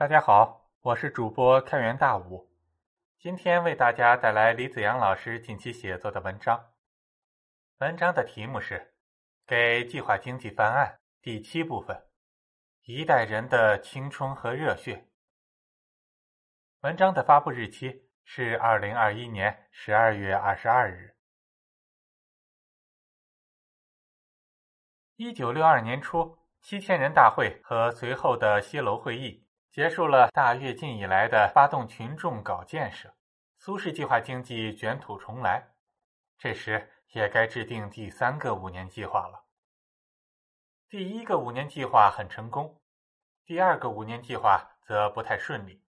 大家好，我是主播开元大武，今天为大家带来李子阳老师近期写作的文章。文章的题目是《给计划经济翻案》第七部分：一代人的青春和热血。文章的发布日期是二零二一年十二月二十二日。一九六二年初，七千人大会和随后的西楼会议结束了大跃进以来的发动群众搞建设，苏式计划经济卷土重来。这时也该制定第三个五年计划了。第一个五年计划很成功，第二个五年计划则不太顺利。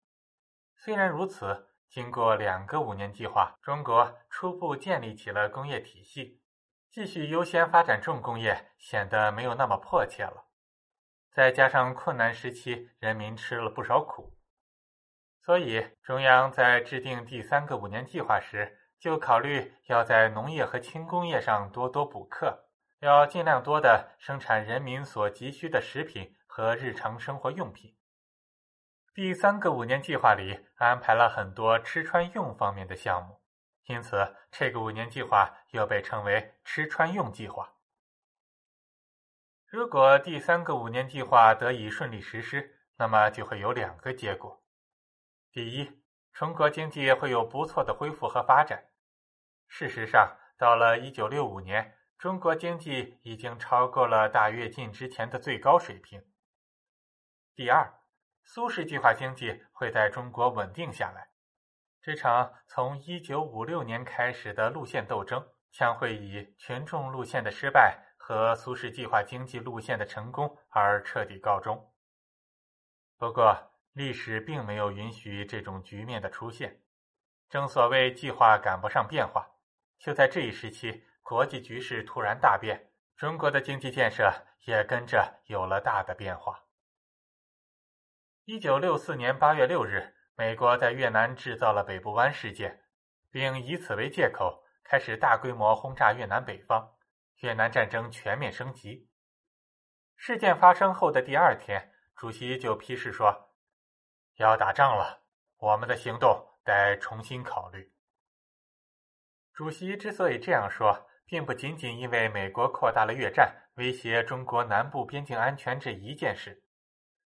虽然如此，经过两个五年计划，中国初步建立起了工业体系。继续优先发展重工业显得没有那么迫切了，再加上困难时期人民吃了不少苦，所以中央在制定第三个五年计划时，就考虑要在农业和轻工业上多多补课，要尽量多的生产人民所急需的食品和日常生活用品。第三个五年计划里安排了很多吃穿用方面的项目。因此，这个五年计划又被称为“吃穿用计划”。如果第三个五年计划得以顺利实施，那么就会有两个结果：第一，中国经济会有不错的恢复和发展。事实上，到了一九六五年，中国经济已经超过了大跃进之前的最高水平。第二，苏式计划经济会在中国稳定下来。这场从一九五六年开始的路线斗争，将会以群众路线的失败和苏式计划经济路线的成功而彻底告终。不过，历史并没有允许这种局面的出现。正所谓计划赶不上变化，就在这一时期，国际局势突然大变，中国的经济建设也跟着有了大的变化。一九六四年八月六日。美国在越南制造了北部湾事件，并以此为借口开始大规模轰炸越南北方，越南战争全面升级。事件发生后的第二天，主席就批示说：“要打仗了，我们的行动得重新考虑。”主席之所以这样说，并不仅仅因为美国扩大了越战，威胁中国南部边境安全这一件事。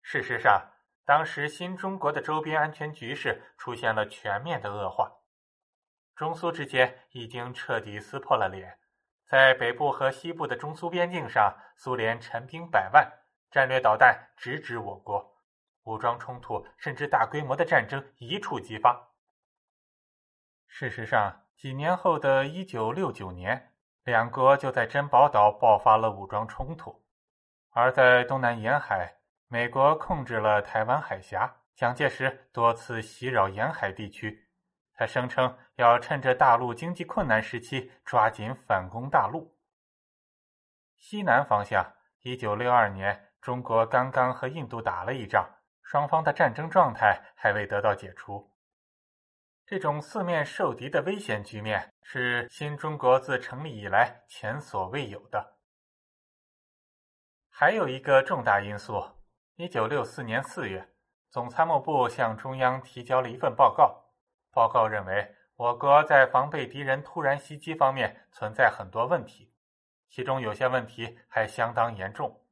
事实上，当时，新中国的周边安全局势出现了全面的恶化，中苏之间已经彻底撕破了脸。在北部和西部的中苏边境上，苏联陈兵百万，战略导弹直指我国，武装冲突甚至大规模的战争一触即发。事实上，几年后的一九六九年，两国就在珍宝岛爆发了武装冲突，而在东南沿海。美国控制了台湾海峡，蒋介石多次袭扰沿海地区。他声称要趁着大陆经济困难时期抓紧反攻大陆。西南方向，一九六二年，中国刚刚和印度打了一仗，双方的战争状态还未得到解除。这种四面受敌的危险局面是新中国自成立以来前所未有的。还有一个重大因素。一九六四年四月，总参谋部向中央提交了一份报告。报告认为，我国在防备敌人突然袭击方面存在很多问题，其中有些问题还相当严重。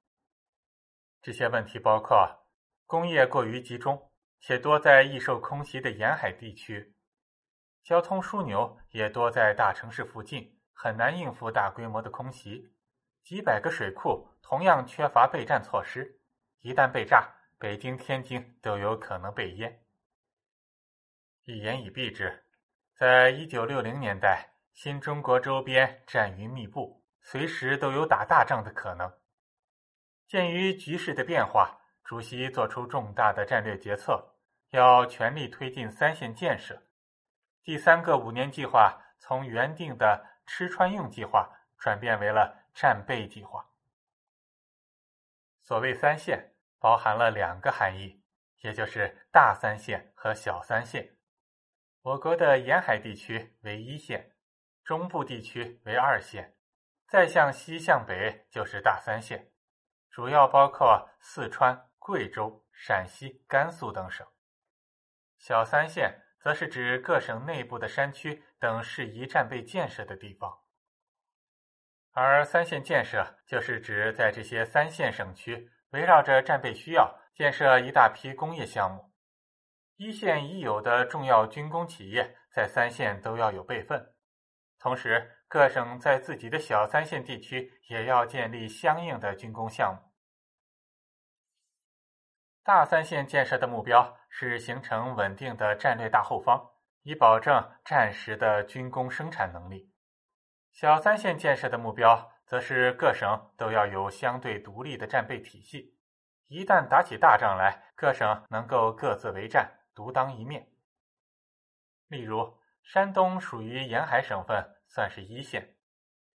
这些问题包括：工业过于集中，且多在易受空袭的沿海地区；交通枢纽也多在大城市附近，很难应付大规模的空袭；几百个水库同样缺乏备战措施。一旦被炸，北京、天津都有可能被淹。一言以蔽之，在一九六零年代，新中国周边战云密布，随时都有打大仗的可能。鉴于局势的变化，主席作出重大的战略决策，要全力推进三线建设。第三个五年计划从原定的“吃穿用计划”转变为了“战备计划”。所谓三线。包含了两个含义，也就是大三线和小三线。我国的沿海地区为一线，中部地区为二线，再向西向北就是大三线，主要包括四川、贵州、陕西、甘肃等省。小三线则是指各省内部的山区等适宜战备建设的地方，而三线建设就是指在这些三线省区围绕着战备需要建设一大批工业项目。一线已有的重要军工企业在三线都要有备份，同时各省在自己的小三线地区也要建立相应的军工项目。大三线建设的目标是形成稳定的战略大后方，以保证战时的军工生产能力。小三线建设的目标则是各省都要有相对独立的战备体系，一旦打起大仗来，各省能够各自为战。独当一面。例如，山东属于沿海省份，算是一线，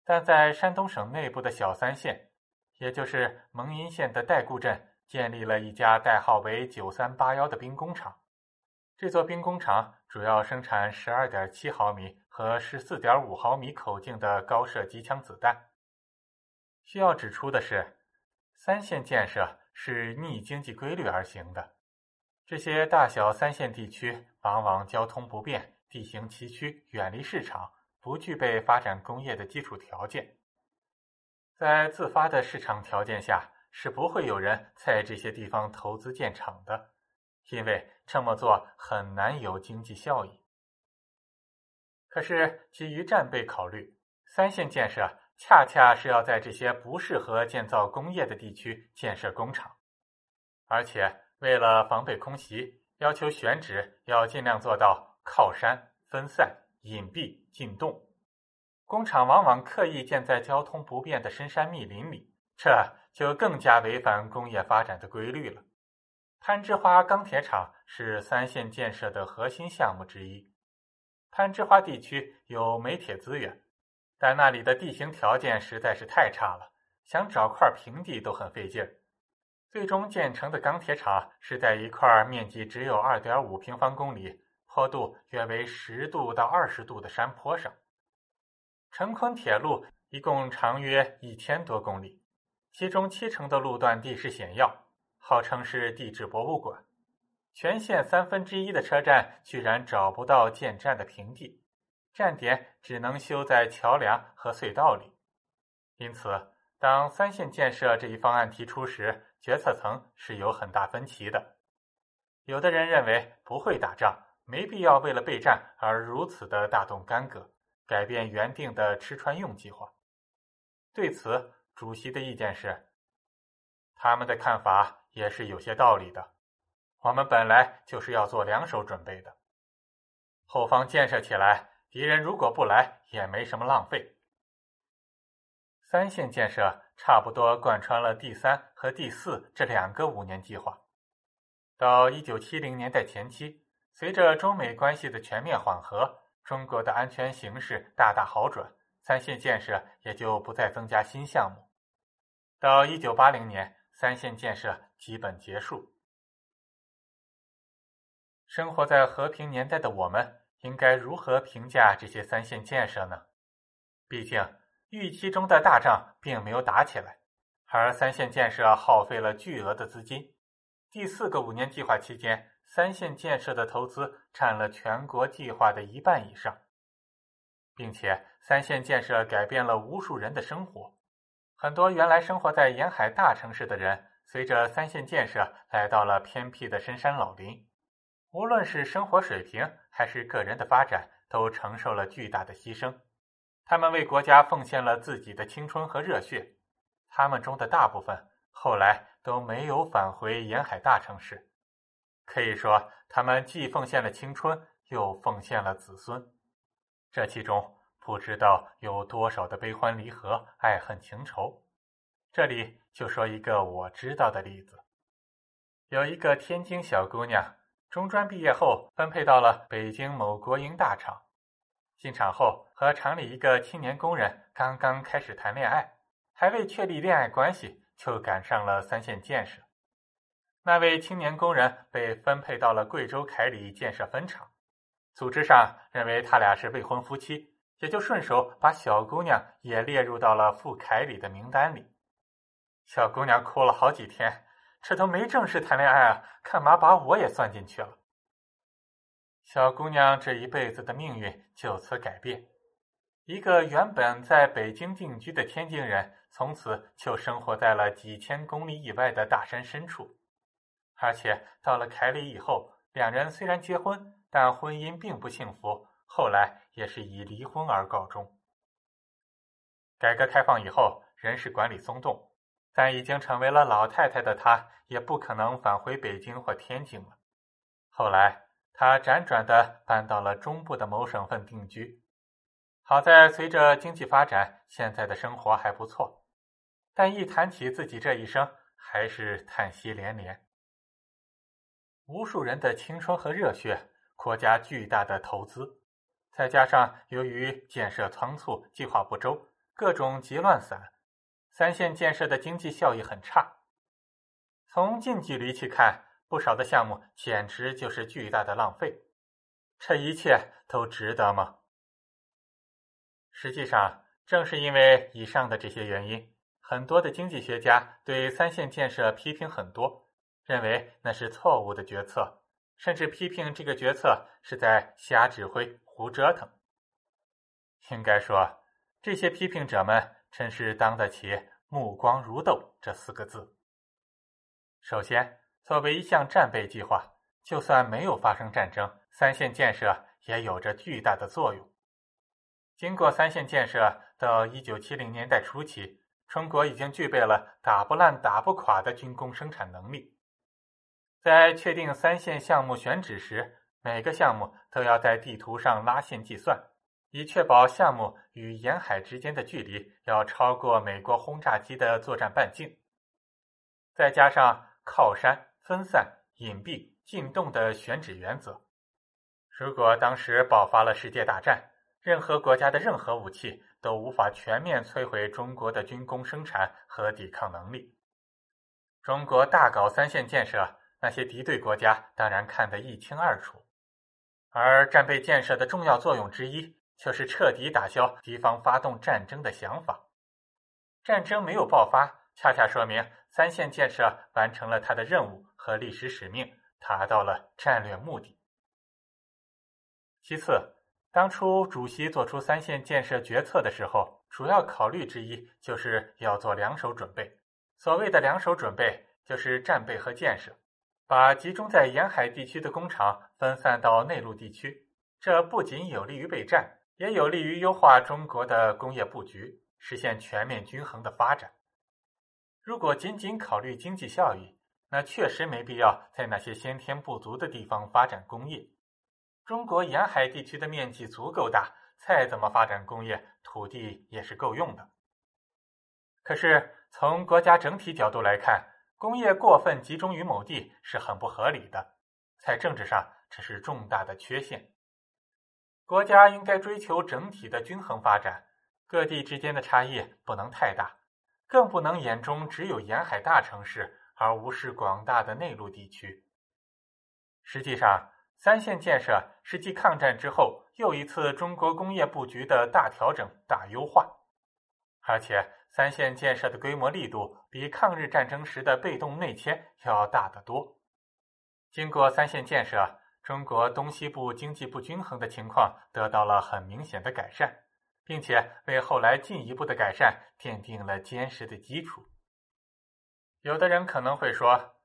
但在山东省内部的小三线，也就是蒙阴县的代固镇，建立了一家代号为“九三八幺”的兵工厂。这座兵工厂主要生产十二点七毫米和十四点五毫米口径的高射机枪子弹。需要指出的是，三线建设是逆经济规律而行的。这些大小三线地区往往交通不便，地形崎岖，远离市场，不具备发展工业的基础条件。在自发的市场条件下，是不会有人在这些地方投资建厂的，因为这么做很难有经济效益。可是，基于战备考虑，三线建设恰恰是要在这些不适合建造工业的地区建设工厂，而且。为了防备空袭，要求选址要尽量做到靠山、分散、隐蔽、进洞。工厂往往刻意建在交通不便的深山密林里，这就更加违反工业发展的规律了。攀枝花钢铁厂是三线建设的核心项目之一。攀枝花地区有煤铁资源，但那里的地形条件实在是太差了，想找块平地都很费劲儿。最终建成的钢铁厂是在一块面积只有二点五平方公里、坡度约为十度到二十度的山坡上。成昆铁路一共长约一千多公里，其中七成的路段地势险要，号称是地质博物馆。全线三分之一的车站居然找不到建站的平地，站点只能修在桥梁和隧道里。因此，当三线建设这一方案提出时，决策层是有很大分歧的，有的人认为不会打仗，没必要为了备战而如此的大动干戈，改变原定的吃穿用计划。对此，主席的意见是，他们的看法也是有些道理的。我们本来就是要做两手准备的，后方建设起来，敌人如果不来，也没什么浪费。三线建设。差不多贯穿了第三和第四这两个五年计划。到一九七零年代前期，随着中美关系的全面缓和，中国的安全形势大大好转，三线建设也就不再增加新项目。到一九八零年，三线建设基本结束。生活在和平年代的我们，应该如何评价这些三线建设呢？毕竟。预期中的大仗并没有打起来，而三线建设耗费了巨额的资金。第四个五年计划期间，三线建设的投资占了全国计划的一半以上，并且三线建设改变了无数人的生活。很多原来生活在沿海大城市的人，随着三线建设来到了偏僻的深山老林，无论是生活水平还是个人的发展，都承受了巨大的牺牲。他们为国家奉献了自己的青春和热血，他们中的大部分后来都没有返回沿海大城市。可以说，他们既奉献了青春，又奉献了子孙。这其中不知道有多少的悲欢离合、爱恨情仇。这里就说一个我知道的例子：有一个天津小姑娘，中专毕业后分配到了北京某国营大厂。进厂后，和厂里一个青年工人刚刚开始谈恋爱，还未确立恋爱关系，就赶上了三线建设。那位青年工人被分配到了贵州凯里建设分厂，组织上认为他俩是未婚夫妻，也就顺手把小姑娘也列入到了赴凯里的名单里。小姑娘哭了好几天，这都没正式谈恋爱啊，干嘛把我也算进去了？小姑娘这一辈子的命运就此改变。一个原本在北京定居的天津人，从此就生活在了几千公里以外的大山深处。而且到了凯里以后，两人虽然结婚，但婚姻并不幸福，后来也是以离婚而告终。改革开放以后，人事管理松动，但已经成为了老太太的她，也不可能返回北京或天津了。后来，他辗转的搬到了中部的某省份定居。好在随着经济发展，现在的生活还不错，但一谈起自己这一生，还是叹息连连。无数人的青春和热血，国家巨大的投资，再加上由于建设仓促、计划不周，各种急乱散，三线建设的经济效益很差。从近距离去看，不少的项目简直就是巨大的浪费。这一切都值得吗？实际上，正是因为以上的这些原因，很多的经济学家对三线建设批评很多，认为那是错误的决策，甚至批评这个决策是在瞎指挥、胡折腾。应该说，这些批评者们真是当得起“目光如豆”这四个字。首先，作为一项战备计划，就算没有发生战争，三线建设也有着巨大的作用。经过三线建设，到一九七零年代初期，中国已经具备了打不烂、打不垮的军工生产能力。在确定三线项目选址时，每个项目都要在地图上拉线计算，以确保项目与沿海之间的距离要超过美国轰炸机的作战半径。再加上靠山、分散、隐蔽、进洞的选址原则，如果当时爆发了世界大战，任何国家的任何武器都无法全面摧毁中国的军工生产和抵抗能力。中国大搞三线建设，那些敌对国家当然看得一清二楚。而战备建设的重要作用之一，就是彻底打消敌方发动战争的想法。战争没有爆发，恰恰说明三线建设完成了它的任务和历史使命，达到了战略目的。其次。当初主席做出三线建设决策的时候，主要考虑之一就是要做两手准备。所谓的两手准备，就是战备和建设，把集中在沿海地区的工厂分散到内陆地区。这不仅有利于备战，也有利于优化中国的工业布局，实现全面均衡的发展。如果仅仅考虑经济效益，那确实没必要在那些先天不足的地方发展工业。中国沿海地区的面积足够大，再怎么发展工业，土地也是够用的。可是从国家整体角度来看，工业过分集中于某地是很不合理的，在政治上这是重大的缺陷。国家应该追求整体的均衡发展，各地之间的差异不能太大，更不能眼中只有沿海大城市，而无视广大的内陆地区。实际上。三线建设是继抗战之后又一次中国工业布局的大调整、大优化，而且三线建设的规模力度比抗日战争时的被动内迁要大得多。经过三线建设，中国东西部经济不均衡的情况得到了很明显的改善，并且为后来进一步的改善奠定了坚实的基础。有的人可能会说，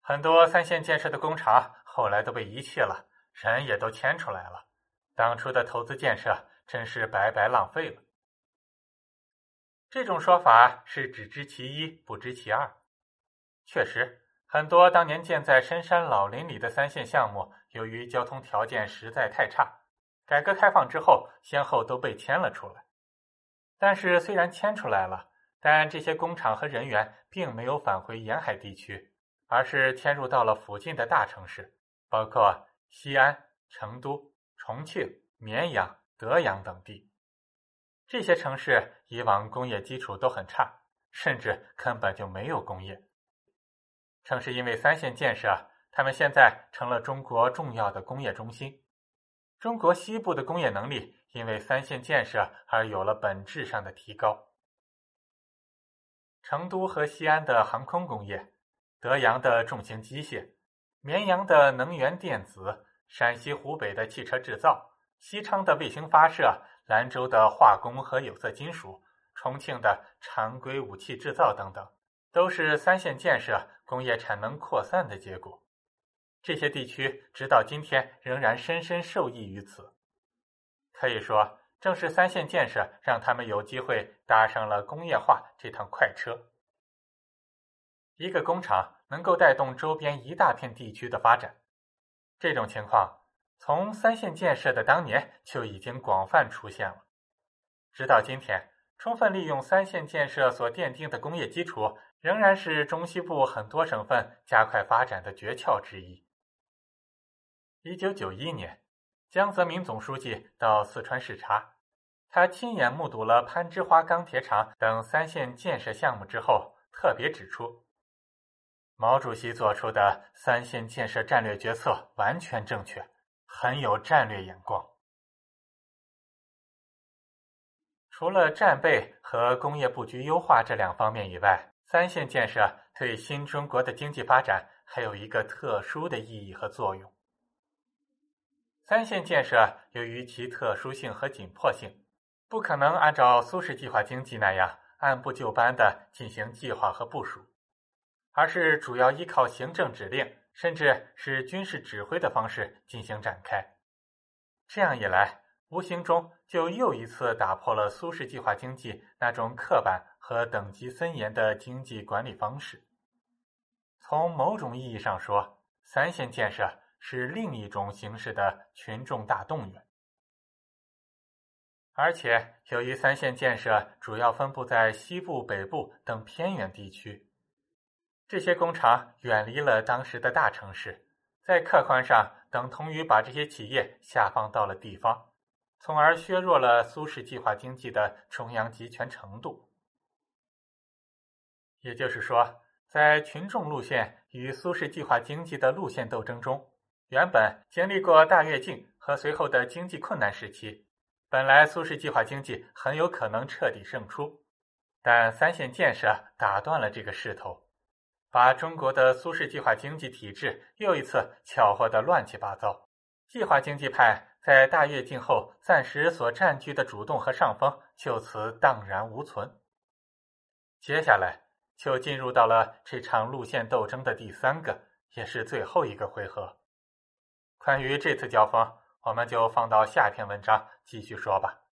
很多三线建设的工厂。后来都被遗弃了，人也都迁出来了，当初的投资建设真是白白浪费了。这种说法是只知其一不知其二。确实，很多当年建在深山老林里的三线项目，由于交通条件实在太差，改革开放之后先后都被迁了出来。但是虽然迁出来了，但这些工厂和人员并没有返回沿海地区，而是迁入到了附近的大城市。包括西安、成都、重庆、绵阳、德阳等地，这些城市以往工业基础都很差，甚至根本就没有工业。正是因为三线建设，他们现在成了中国重要的工业中心。中国西部的工业能力因为三线建设而有了本质上的提高。成都和西安的航空工业。德阳的重型机械，绵阳的能源电子，陕西湖北的汽车制造，西昌的卫星发射，兰州的化工和有色金属，重庆的常规武器制造等等，都是三线建设、工业产能扩散的结果。这些地区直到今天仍然深深受益于此。可以说，正是三线建设让他们有机会搭上了工业化这趟快车。一个工厂能够带动周边一大片地区的发展，这种情况从三线建设的当年就已经广泛出现了。直到今天，充分利用三线建设所奠定的工业基础，仍然是中西部很多省份加快发展的诀窍之一。一九九一年，江泽民总书记到四川视察，他亲眼目睹了攀枝花钢铁厂等三线建设项目之后，特别指出。毛主席做出的三线建设战略决策完全正确，很有战略眼光。除了战备和工业布局优化这两方面以外，三线建设对新中国的经济发展还有一个特殊的意义和作用。三线建设由于其特殊性和紧迫性，不可能按照苏式计划经济那样按部就班的进行计划和部署。而是主要依靠行政指令，甚至是军事指挥的方式进行展开。这样一来，无形中就又一次打破了苏式计划经济那种刻板和等级森严的经济管理方式。从某种意义上说，三线建设是另一种形式的群众大动员。而且，由于三线建设主要分布在西部、北部等偏远地区。这些工厂远离了当时的大城市，在客观上等同于把这些企业下放到了地方，从而削弱了苏式计划经济的中央集权程度。也就是说，在群众路线与苏式计划经济的路线斗争中，原本经历过大跃进和随后的经济困难时期，本来苏式计划经济很有可能彻底胜出，但三线建设打断了这个势头。把中国的苏式计划经济体制又一次搅和的乱七八糟，计划经济派在大跃进后暂时所占据的主动和上风就此荡然无存。接下来就进入到了这场路线斗争的第三个，也是最后一个回合。关于这次交锋，我们就放到下篇文章继续说吧。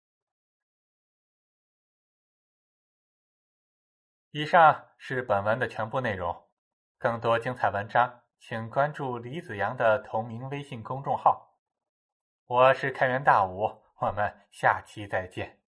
以上是本文的全部内容。更多精彩文章，请关注李子阳的同名微信公众号。我是开元大武，我们下期再见。